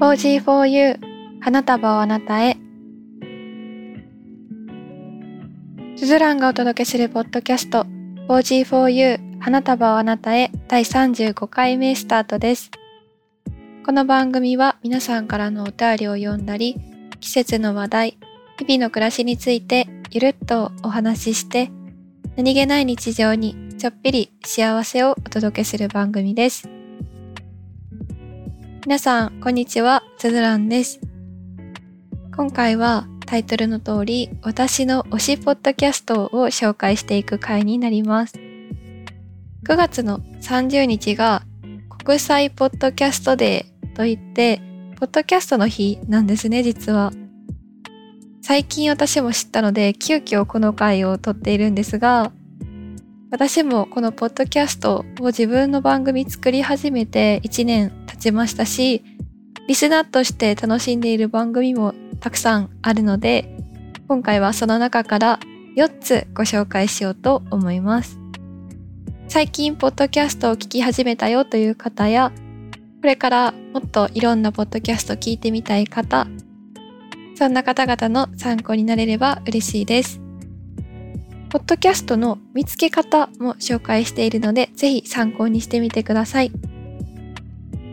4G4U 花束をあなたへスズランがお届けするポッドキャスト 4G4U 花束をあなたへ第35回目スタートですこの番組は皆さんからのお便りを読んだり季節の話題日々の暮らしについてゆるっとお話しして何気ない日常にちょっぴり幸せをお届けする番組です。皆さん、こんにちは、つづらんです。今回はタイトルの通り、私の推しポッドキャストを紹介していく回になります。9月の30日が国際ポッドキャストデーといって、ポッドキャストの日なんですね、実は。最近私も知ったので、急遽この回を撮っているんですが、私もこのポッドキャストを自分の番組作り始めて1年経ちましたし、リスナーとして楽しんでいる番組もたくさんあるので、今回はその中から4つご紹介しようと思います。最近、ポッドキャストを聞き始めたよという方や、これからもっといろんなポッドキャスト聞いてみたい方、そんな方々の参考になれれば嬉しいです。ポッドキャストの見つけ方も紹介しているので、ぜひ参考にしてみてください。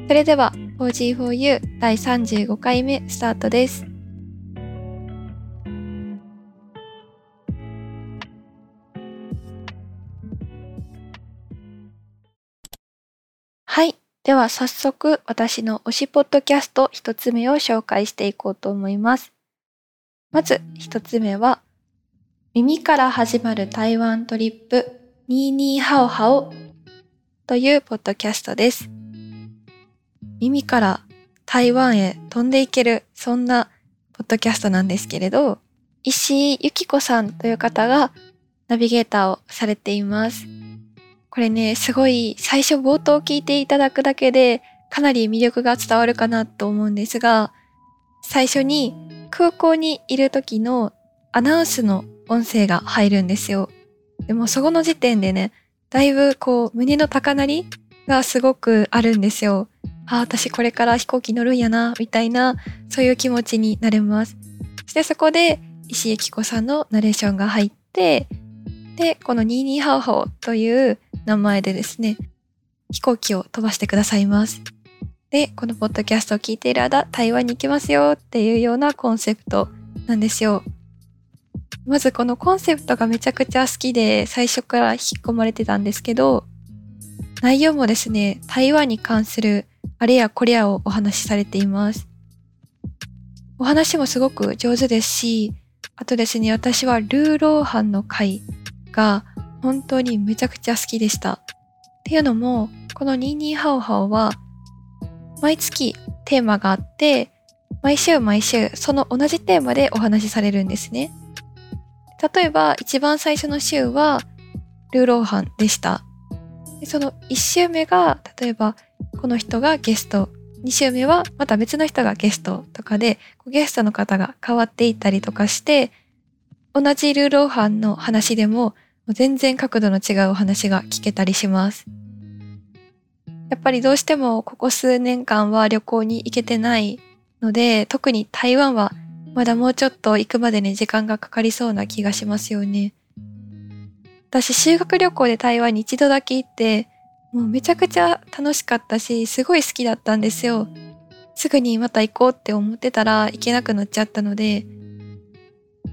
それでは 4G4U 第35回目スタートです。はい。では早速私の推しポッドキャスト一つ目を紹介していこうと思います。まず一つ目は耳から始まる台湾トリップ22ハオハオというポッドキャストです。耳から台湾へ飛んでいける、そんなポッドキャストなんですけれど、石井由紀子さんという方がナビゲーターをされています。これね、すごい最初冒頭聞いていただくだけでかなり魅力が伝わるかなと思うんですが、最初に空港にいる時のアナウンスの音声が入るんですよ。でもそこの時点でね、だいぶこう胸の高鳴りがすごくあるんですよ。あ、私これから飛行機乗るんやな、みたいな、そういう気持ちになれます。そしてそこで石井紀子さんのナレーションが入って、で、このニーニーハオハオという名前でですね、飛行機を飛ばしてくださいます。で、このポッドキャストを聞いている間、台湾に行きますよっていうようなコンセプトなんですよ。まずこのコンセプトがめちゃくちゃ好きで最初から引き込まれてたんですけど、内容もですね、台湾に関するあれやこれやをお話しされています。お話もすごく上手ですし、あとですね、私はルーローハンの回が本当にめちゃくちゃ好きでした。っていうのも、このニーニーハオハオは毎月テーマがあって、毎週毎週その同じテーマでお話しされるんですね。例えば一番最初の週はルーローハンでした。でその1週目が例えばこの人がゲスト2週目はまた別の人がゲストとかでゲストの方が変わっていったりとかして同じルーローハンの話でも全然角度の違うお話が聞けたりします。やっぱりどうしてもここ数年間は旅行に行けてないので特に台湾はまだもうちょっと行くまでに時間がかかりそうな気がしますよね。私、修学旅行で台湾に一度だけ行って、もうめちゃくちゃ楽しかったし、すごい好きだったんですよ。すぐにまた行こうって思ってたら行けなくなっちゃったので、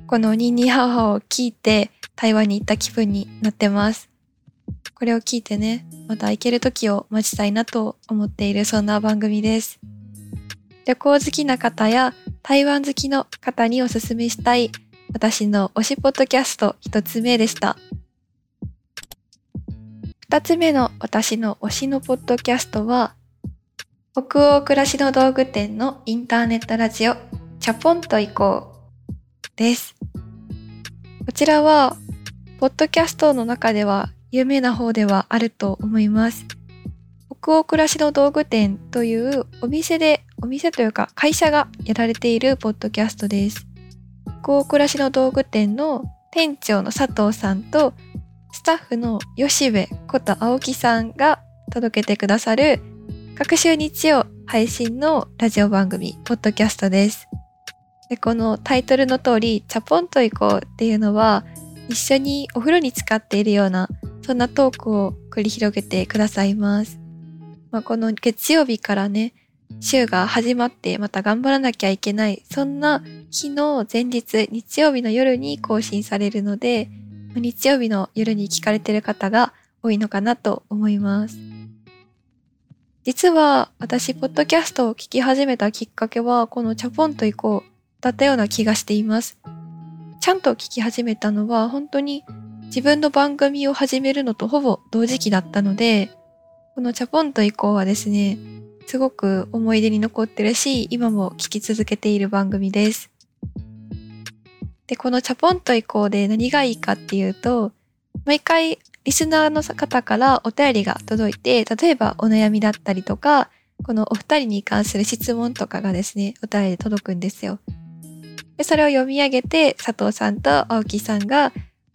このニーニハオハを聞いて台湾に行った気分になってます。これを聞いてね、また行ける時を待ちたいなと思っているそんな番組です。旅行好きな方や台湾好きの方におすすめしたい私の推しポッドキャスト一つ目でした。二つ目の私の推しのポッドキャストは北欧暮らしの道具店のインターネットラジオチャポンと行こうです。こちらはポッドキャストの中では有名な方ではあると思います。北欧暮らしの道具店というお店でお店というか会社がやられているポッドキャストです。北欧暮らしの道具店の店長の佐藤さんとスタッフの吉部こと青木さんが届けてくださる各週日曜配信のラジオ番組、ポッドキャストです。でこのタイトルの通り、チャポンと行こうっていうのは、一緒にお風呂に浸かっているような、そんなトークを繰り広げてくださいます。まあ、この月曜日からね、週が始まってまた頑張らなきゃいけない、そんな日の前日、日曜日の夜に更新されるので、日曜日の夜に聞かれてる方が多いのかなと思います。実は私、ポッドキャストを聞き始めたきっかけは、このチャポンと行こうだったような気がしています。ちゃんと聞き始めたのは、本当に自分の番組を始めるのとほぼ同時期だったので、このチャポンと行こうはですね、すごく思い出に残ってるし、今も聞き続けている番組です。で、このチャポンと行こうで何がいいかっていうと、毎回リスナーの方からお便りが届いて、例えばお悩みだったりとか、このお二人に関する質問とかがですね、お便りで届くんですよ。で、それを読み上げて、佐藤さんと青木さんが、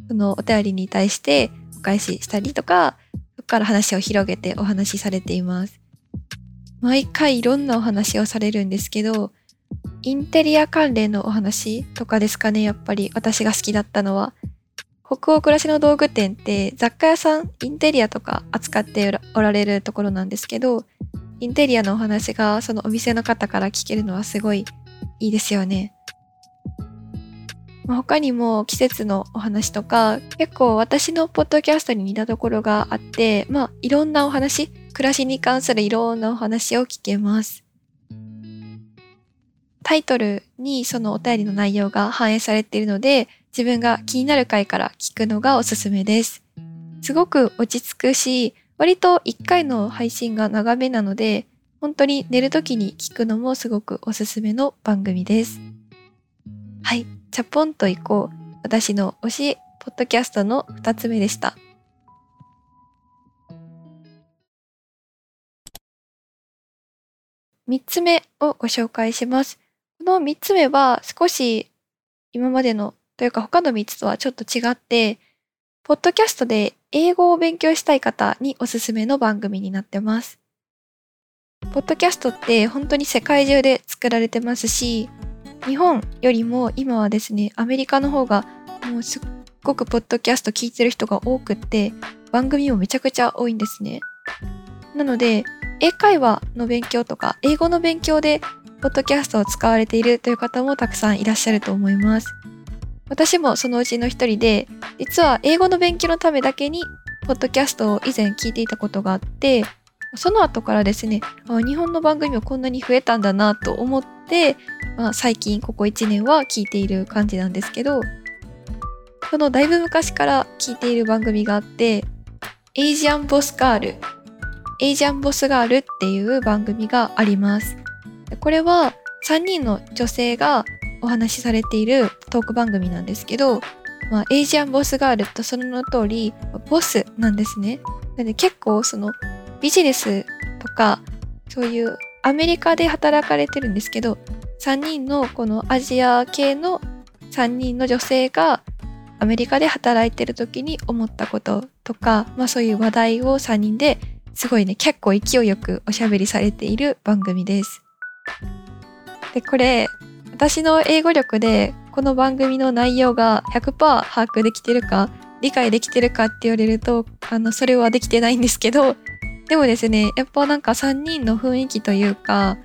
そのお便りに対してお返ししたりとか、そこから話を広げてお話しされています。毎回いろんなお話をされるんですけど、インテリア関連のお話とかですかね、やっぱり私が好きだったのは。北欧暮らしの道具店って雑貨屋さん、インテリアとか扱っておられるところなんですけど、インテリアのお話がそのお店の方から聞けるのはすごいいいですよね。まあ、他にも季節のお話とか、結構私のポッドキャストに似たところがあって、まあいろんなお話、暮らしに関するいろんなお話を聞けます。タイトルにそのお便りの内容が反映されているので、自分が気になる回から聞くのがおすすめです。すごく落ち着くし、割と1回の配信が長めなので、本当に寝る時に聞くのもすごくおすすめの番組です。はい、チャポンと行こう。私の推しポッドキャストの2つ目でした。3つ目をご紹介します。この3つ目は少し今までのというか他の3つとはちょっと違って、ポッドキャストで英語を勉強したい方におすすめの番組になってます。ポッドキャストって本当に世界中で作られてますし、日本よりも今はですね、アメリカの方がもうすっごくポッドキャスト聞いてる人が多くって、番組もめちゃくちゃ多いんですね。なので、英会話の勉強とか、英語の勉強で、ポッドキャストを使われているという方もたくさんいらっしゃると思います。私もそのうちの一人で、実は英語の勉強のためだけに、ポッドキャストを以前聞いていたことがあって、その後からですね、日本の番組もこんなに増えたんだなと思って、まあ、最近ここ1年は聞いている感じなんですけど、そのだいぶ昔から聞いている番組があって、エイジアンボスガール、エイジアンボスガールっていう番組があります。これは3人の女性がお話しされているトーク番組なんですけど、まあ、エイジアンボスガールとそのの通り、ボスなんですね。なので結構そのビジネスとか、そういうアメリカで働かれてるんですけど、3人のこのアジア系の3人の女性がアメリカで働いてる時に思ったこととか、まあそういう話題を3人ですごいね、結構勢いよくおしゃべりされている番組です。で、これ、私の英語力でこの番組の内容が100%把握できてるか、理解できてるかって言われると、あの、それはできてないんですけど、でもですね、やっぱなんか3人の雰囲気というか、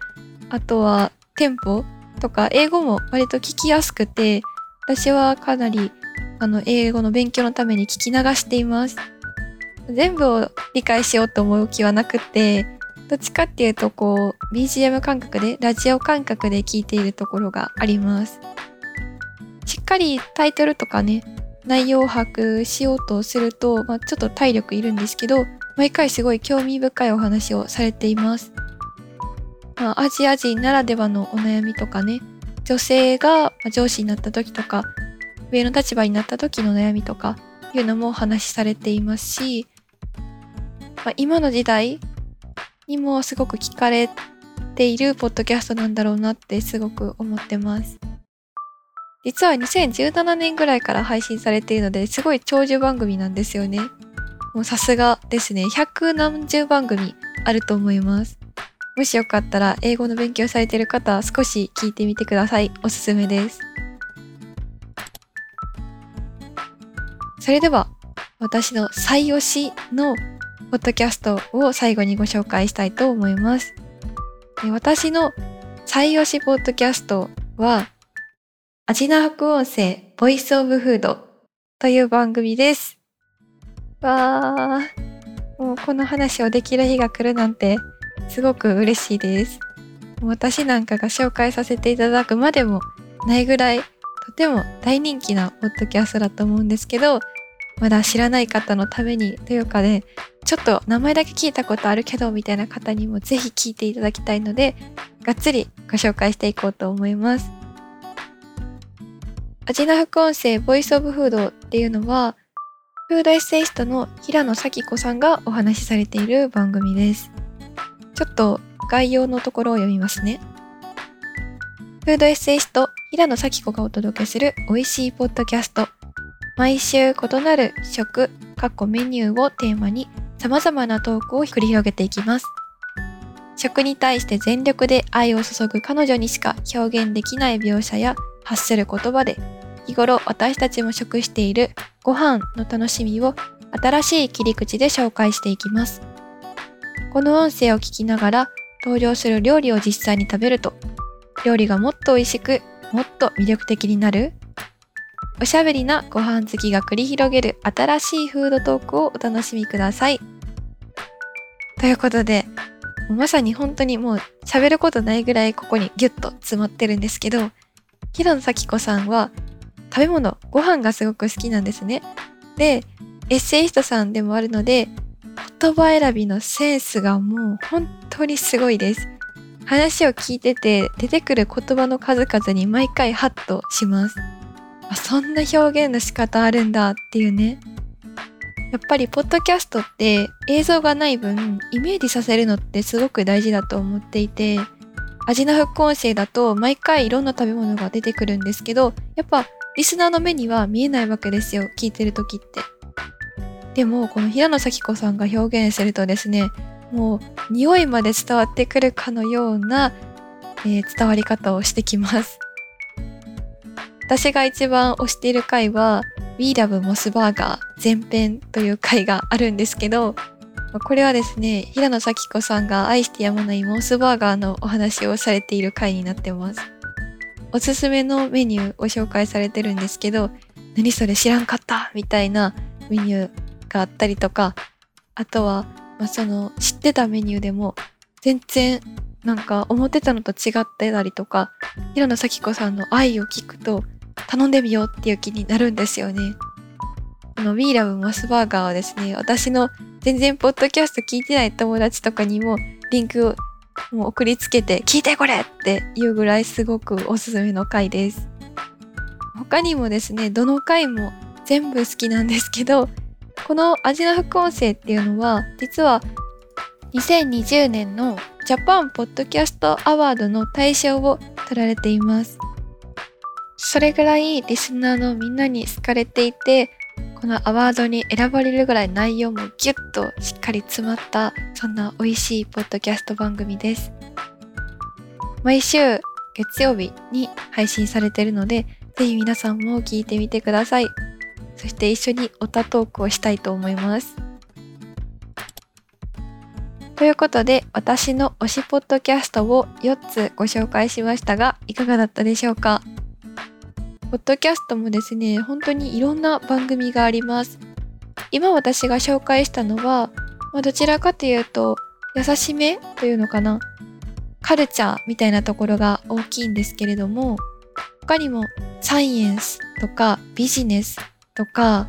あとはテンポとか、英語も割と聞きやすくて、私はかなりあの英語の勉強のために聞き流しています。全部を理解しようと思う気はなくて、どっちかっていうとこう BGM 感覚で、ラジオ感覚で聞いているところがあります。しっかりタイトルとかね、内容を把握しようとすると、まあ、ちょっと体力いるんですけど、毎回すごい興味深いお話をされています。まあ、アジア人ならではのお悩みとかね、女性が上司になった時とか、上の立場になった時の悩みとかいうのもお話しされていますし、まあ、今の時代にもすごく聞かれているポッドキャストなんだろうなってすごく思ってます。実は2017年ぐらいから配信されているのですごい長寿番組なんですよね。もうさすがですね。百何十番組あると思います。もしよかったら英語の勉強されている方は少し聞いてみてください。おすすめです。それでは私の最推しのポッドキャストを最後にご紹介したいと思います。私の最推しポッドキャストは、味な副音声ボイスオブフードという番組です。わー、もうこの話をできる日が来るなんてすごく嬉しいです。私なんかが紹介させていただくまでもないぐらいとても大人気なポッドキャストだと思うんですけど、まだ知らない方のためにというかね、ちょっと名前だけ聞いたことあるけどみたいな方にもぜひ聞いていただきたいので、がっつりご紹介していこうと思います。味の副音声ボイスオブフードっていうのは、フードエッセイストの平野咲子さんがお話しされている番組です。ちょっと概要のところを読みますね。フードエッセイスト平野咲子がお届けする美味しいポッドキャスト。毎週異なる食、過去メニューをテーマに様々なトークを繰り広げていきます。食に対して全力で愛を注ぐ彼女にしか表現できない描写や発する言葉で日頃私たちも食しているご飯の楽しみを新しい切り口で紹介していきます。この音声を聞きながら登場する料理を実際に食べると料理がもっと美味しくもっと魅力的になるおしゃべりなご飯好きが繰り広げる新しいフードトークをお楽しみください。ということで、まさに本当にもう喋ることないぐらいここにギュッと詰まってるんですけど、平野咲子さんは食べ物、ご飯がすごく好きなんですね。で、エッセイストさんでもあるので、言葉選びのセンスがもう本当にすごいです。話を聞いてて出てくる言葉の数々に毎回ハッとします。あそんな表現の仕方あるんだっていうねやっぱりポッドキャストって映像がない分イメージさせるのってすごく大事だと思っていて味の副音声だと毎回いろんな食べ物が出てくるんですけどやっぱリスナーの目には見えないわけですよ聞いてる時って。でもこの平野咲子さんが表現するとですねもう匂いまで伝わってくるかのような、えー、伝わり方をしてきます。私が一番推している回は We Love モスバーガー前編という回があるんですけどこれはですね平野咲子さんが愛してやまないモスバーガーのお話をされている回になってます。おすすめのメニューを紹介されてるんですけど何それ知らんかったみたいなメニューがあったりとかあとは、まあ、その知ってたメニューでも全然なんか思ってたのと違ってたりとか平野咲子さんの愛を聞くと頼んでみようっていう気になるんですよね。この We Love モスバーガーはですね、私の全然ポッドキャスト聞いてない友達とかにもリンクをもう送りつけて聞いてこれっていうぐらいすごくおすすめの回です。他にもですね、どの回も全部好きなんですけど、この味の副音声っていうのは実は2020年のジャパンポッドキャストアワードの大賞を取られています。それぐらいリスナーのみんなに好かれていて、このアワードに選ばれるぐらい内容もギュッとしっかり詰まった、そんな美味しいポッドキャスト番組です。毎週月曜日に配信されているので、ぜひ皆さんも聞いてみてください。そして一緒にオタトークをしたいと思います。ということで、私の推しポッドキャストを4つご紹介しましたが、いかがだったでしょうか？ポッドキャストもですね、本当にいろんな番組があります。今私が紹介したのは、まあ、どちらかというと、優しめというのかな。カルチャーみたいなところが大きいんですけれども、他にもサイエンスとかビジネスとか、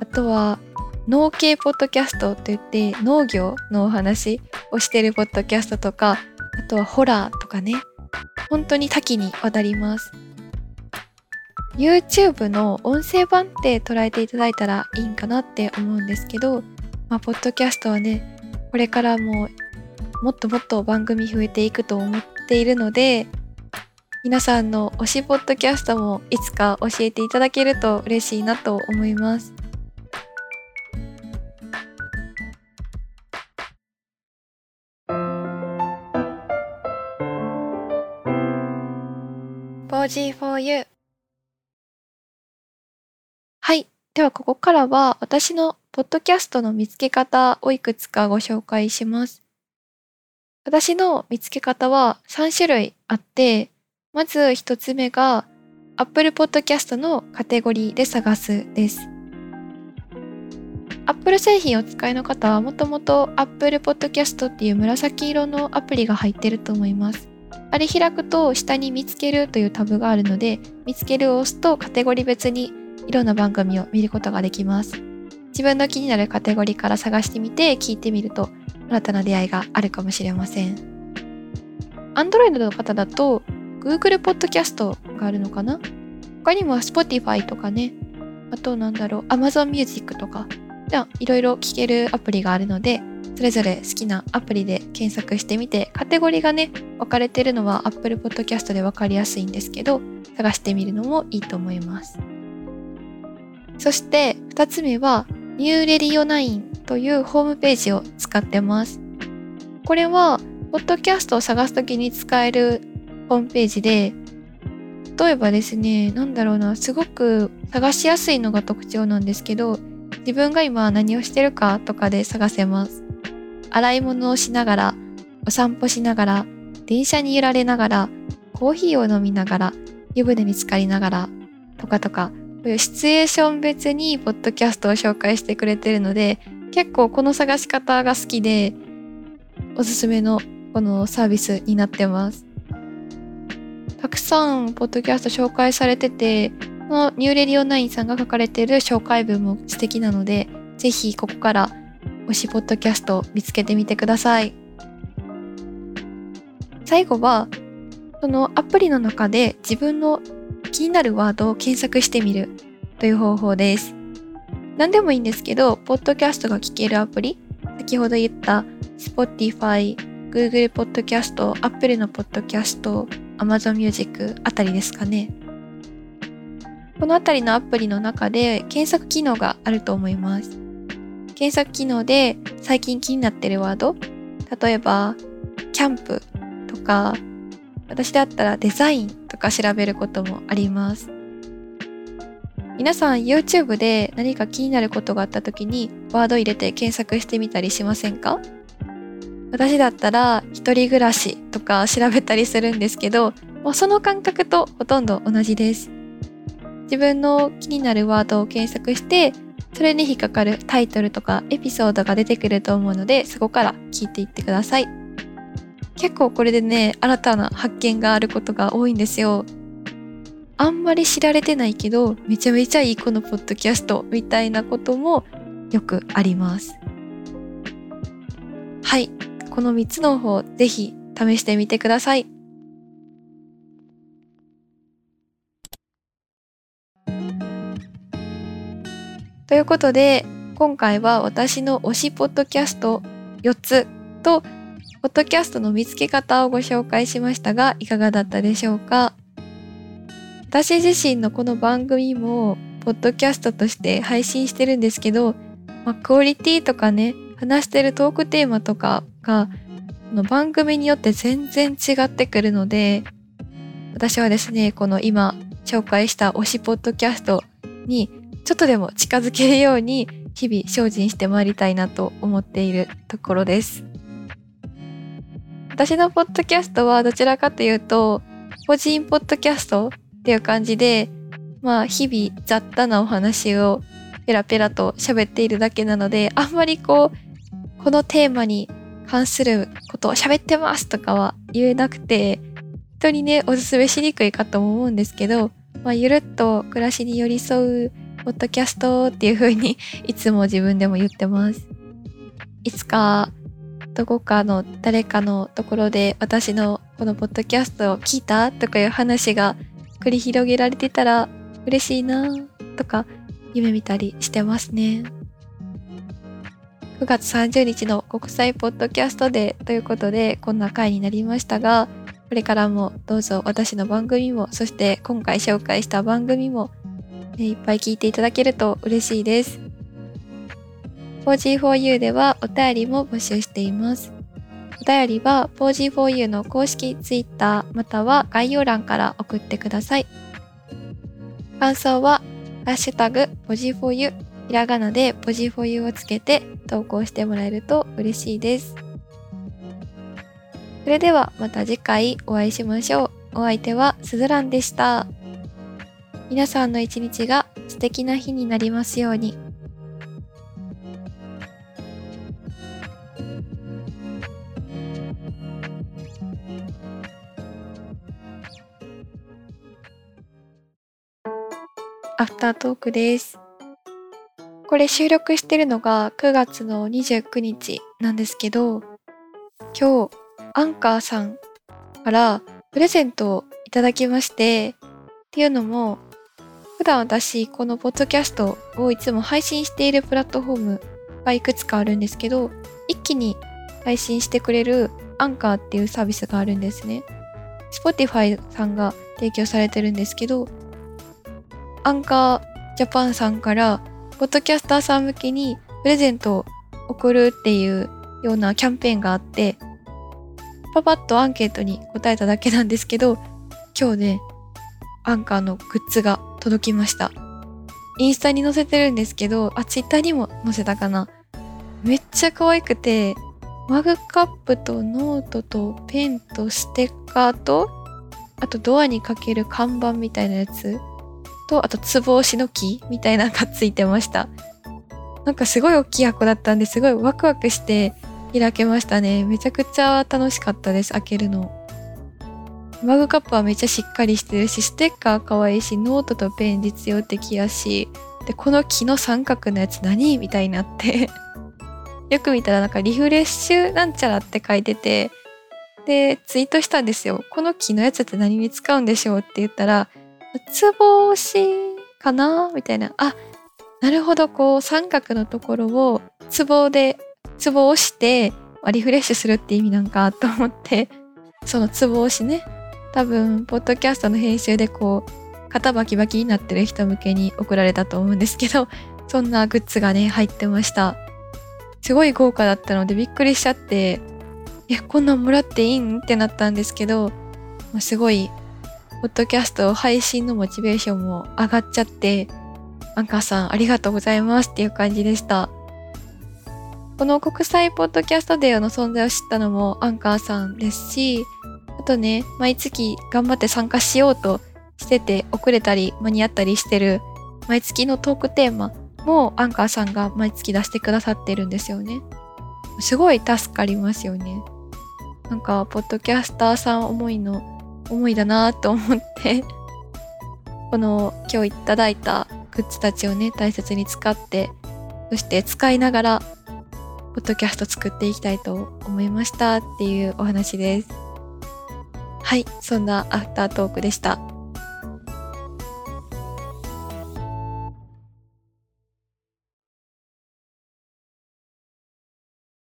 あとは農系ポッドキャストといって農業のお話をしてるポッドキャストとか、あとはホラーとかね、本当に多岐にわたります。YouTube の音声版って捉えていただいたらいいんかなって思うんですけど、まあ、ポッドキャストはね、これからももっともっと番組増えていくと思っているので、皆さんの推しポッドキャストもいつか教えていただけると嬉しいなと思います。ではここからは私のポッドキャストの見つけ方をいくつかご紹介します。私の見つけ方は3種類あって、まず1つ目が Apple Podcast のカテゴリーで探すです。Apple 製品をお使いの方はもともと Apple Podcast っていう紫色のアプリが入ってると思います。あれ開くと下に見つけるというタブがあるので、見つけるを押すとカテゴリー別にいろんな番組を見ることができます。自分の気になるカテゴリーから探してみて聞いてみると新たな出会いがあるかもしれません。Android の方だと Google Podcast があるのかな？他にも Spotify とかね、あとなんだろう、Amazon Music とかいろいろ聞けるアプリがあるのでそれぞれ好きなアプリで検索してみてカテゴリーがね分かれてるのは Apple Podcast で分かりやすいんですけど探してみるのもいいと思いますそして2つ目は New Radio 9というホームページを使ってますこれはポッドキャストを探すときに使えるホームページで例えばですね、なんだろうな、すごく探しやすいのが特徴なんですけど、自分が今何をしてるかとかで探せます。洗い物をしながら、お散歩しながら、電車に揺られながら、コーヒーを飲みながら、湯船に浸かりながら、とかとか、シチュエーション別にポッドキャストを紹介してくれてるので、結構この探し方が好きで、おすすめのこのサービスになってます。たくさんポッドキャスト紹介されてて、このニューレディオ9さんが書かれてる紹介文も素敵なので、ぜひここから推しポッドキャストを見つけてみてください。最後は、そのアプリの中で自分の気になるワードを検索してみるという方法です。何でもいいんですけど、ポッドキャストが聞けるアプリ、先ほど言った Spotify、Google Podcast、Apple の Podcast、Amazon Music あたりですかね。このあたりのアプリの中で検索機能があると思います。検索機能で最近気になってるワード、例えば、キャンプとか、私だったらデザインとか調べることもあります。皆さん YouTube で何か気になることがあった時にワード入れて検索してみたりしませんか？私だったら一人暮らしとか調べたりするんですけど、もうその感覚とほとんど同じです。自分の気になるワードを検索して、それに引っかかるタイトルとかエピソードが出てくると思うので、そこから聞いていってください。結構これでね、新たな発見があることが多いんですよ。あんまり知られてないけど、めちゃめちゃいいこのポッドキャストみたいなこともよくあります。はい。この3つの方、ぜひ試してみてください。ということで、今回は私の推しポッドキャスト4つと、ポッドキャストの見つけ方をご紹介しましたが、いかがだったでしょうか？私自身のこの番組も、ポッドキャストとして配信してるんですけど、まあ、クオリティとかね、話してるトークテーマとかが、の番組によって全然違ってくるので、私はですね、この今紹介した推しポッドキャストにちょっとでも近づけるように日々精進してまいりたいなと思っているところです。私のポッドキャストはどちらかというと、個人ポッドキャストっていう感じで、まあ日々雑多なお話をペラペラと喋っているだけなので、あんまりこう、このテーマに関することを喋ってますとかは言えなくて、人にね、おすすめしにくいかとも思うんですけど、まあ、ゆるっと暮らしに寄り添うポッドキャストっていう風にいつも自分でも言ってます。いつかどこかの誰かのところで私のこのポッドキャストを聞いたとかいう話が繰り広げられてたら嬉しいなとか夢見たりしてますね。9月30日の国際ポッドキャストデーということでこんな回になりましたがこれからもどうぞ私の番組もそして今回紹介した番組もいっぱい聞いていただけると嬉しいです。4G4U ではお便りも募集しています。お便りは POG4U の公式 Twitter または概要欄から送ってください。感想は、ハッシュタグ POG4U ひらがなで POG4U をつけて投稿してもらえると嬉しいです。それではまた次回お会いしましょう。お相手はすずらんでした。皆さんの一日が素敵な日になりますように。アフタートークです。これ収録してるのが9月の29日なんですけど、今日、アンカーさんからプレゼントをいただきまして、っていうのも、普段私、このポッドキャストをいつも配信しているプラットフォームがいくつかあるんですけど、一気に配信してくれるアンカーっていうサービスがあるんですね。Spotify さんが提供されてるんですけど、アンカージャパンさんから、ポッドキャスターさん向けにプレゼントを送るっていうようなキャンペーンがあって、パパッとアンケートに答えただけなんですけど、今日ね、アンカーのグッズが届きました。インスタに載せてるんですけど、あ、ツイッターにも載せたかな。めっちゃ可愛くて、マグカップとノートとペンとステッカーと、あとドアにかける看板みたいなやつと、あと、つぼしの木みたいなのがついてました。なんかすごい大きい箱だったんですごいワクワクして開けましたね。めちゃくちゃ楽しかったです、開けるの。マグカップはめっちゃしっかりしてるし、ステッカー可愛いし、ノートとペン実用的やし、で、この木の三角のやつ何みたいになって よく見たらなんかリフレッシュなんちゃらって書いてて、で、ツイートしたんですよ。この木のやつって何に使うんでしょうって言ったら、つぼ押しかな？みたいな。あ、なるほど、こう、三角のところを、つぼで、つぼ押して、リフレッシュするって意味なんかと思って、そのつぼ押しね、多分、ポッドキャストの編集でこう、肩バキバキになってる人向けに送られたと思うんですけど、そんなグッズがね、入ってました。すごい豪華だったのでびっくりしちゃって、え、こんなんもらっていいん？ってなったんですけど、すごいポッドキャスト配信のモチベーションも上がっちゃって、アンカーさんありがとうございますっていう感じでした。この国際ポッドキャストデーの存在を知ったのもアンカーさんですし、あとね、毎月頑張って参加しようとしてて遅れたり間に合ったりしてる毎月のトークテーマもアンカーさんが毎月出してくださってるんですよね。すごい助かりますよね。なんか、ポッドキャスターさん思いの思いだなと思って。この今日いただいたグッズたちをね大切に使ってそして使いながらポッドキャスト作っていきたいと思いましたっていうお話です。はいそんなアフタートークでした。